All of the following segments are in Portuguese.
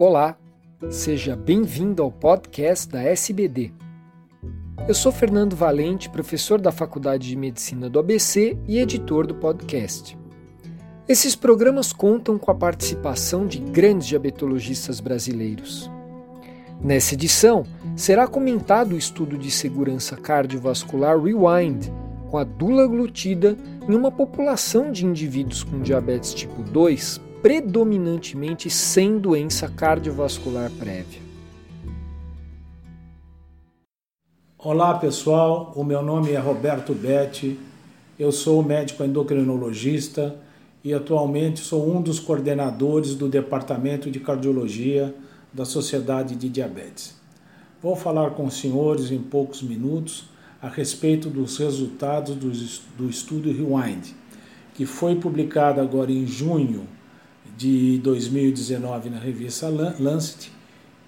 Olá, seja bem-vindo ao podcast da SBD. Eu sou Fernando Valente, professor da Faculdade de Medicina do ABC e editor do podcast. Esses programas contam com a participação de grandes diabetologistas brasileiros. Nessa edição, será comentado o estudo de segurança cardiovascular Rewind com a dulaglutida em uma população de indivíduos com diabetes tipo 2 predominantemente sem doença cardiovascular prévia. Olá pessoal, o meu nome é Roberto Betti, eu sou médico endocrinologista e atualmente sou um dos coordenadores do Departamento de Cardiologia da Sociedade de Diabetes. Vou falar com os senhores em poucos minutos a respeito dos resultados do estudo Rewind, que foi publicado agora em junho de 2019 na revista Lancet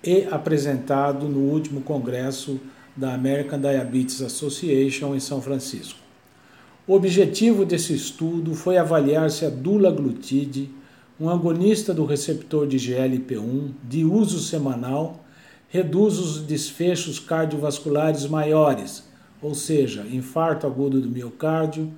e apresentado no último congresso da American Diabetes Association em São Francisco. O objetivo desse estudo foi avaliar se a dulaglutide, um agonista do receptor de GLP-1 de uso semanal, reduz os desfechos cardiovasculares maiores, ou seja, infarto agudo do miocárdio,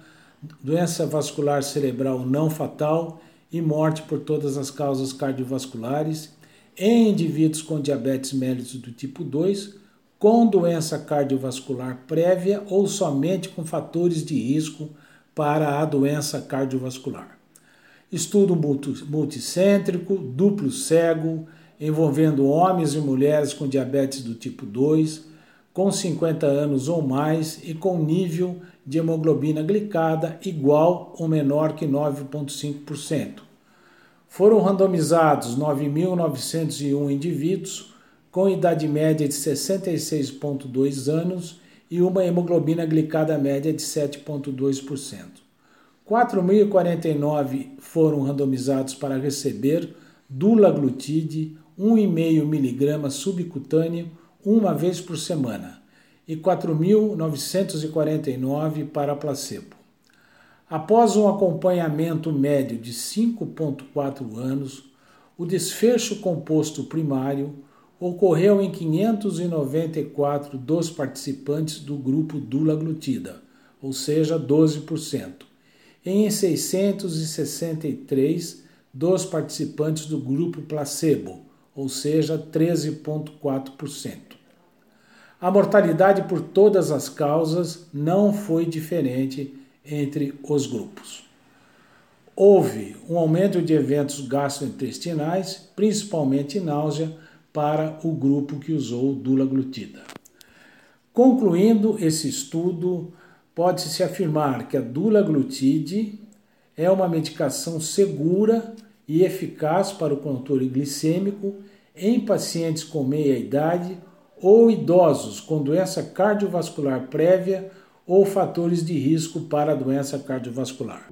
doença vascular cerebral não fatal e morte por todas as causas cardiovasculares em indivíduos com diabetes mellitus do tipo 2, com doença cardiovascular prévia ou somente com fatores de risco para a doença cardiovascular. Estudo multicêntrico, duplo cego, envolvendo homens e mulheres com diabetes do tipo 2, com 50 anos ou mais e com nível de hemoglobina glicada igual ou menor que 9,5%. Foram randomizados 9.901 indivíduos com idade média de 66,2 anos e uma hemoglobina glicada média de 7,2%. 4.049 foram randomizados para receber dulaglutide 1,5 mg subcutâneo uma vez por semana e 4.949 para placebo. Após um acompanhamento médio de 5,4 anos, o desfecho composto primário ocorreu em 594 dos participantes do grupo dulaglutida, ou seja, 12%, e em 663 dos participantes do grupo placebo, ou seja, 13,4%. A mortalidade por todas as causas não foi diferente entre os grupos. Houve um aumento de eventos gastrointestinais, principalmente náusea, para o grupo que usou dulaglutida. Concluindo esse estudo, pode-se afirmar que a dulaglutide é uma medicação segura e eficaz para o controle glicêmico em pacientes com meia idade ou idosos com doença cardiovascular prévia ou fatores de risco para a doença cardiovascular.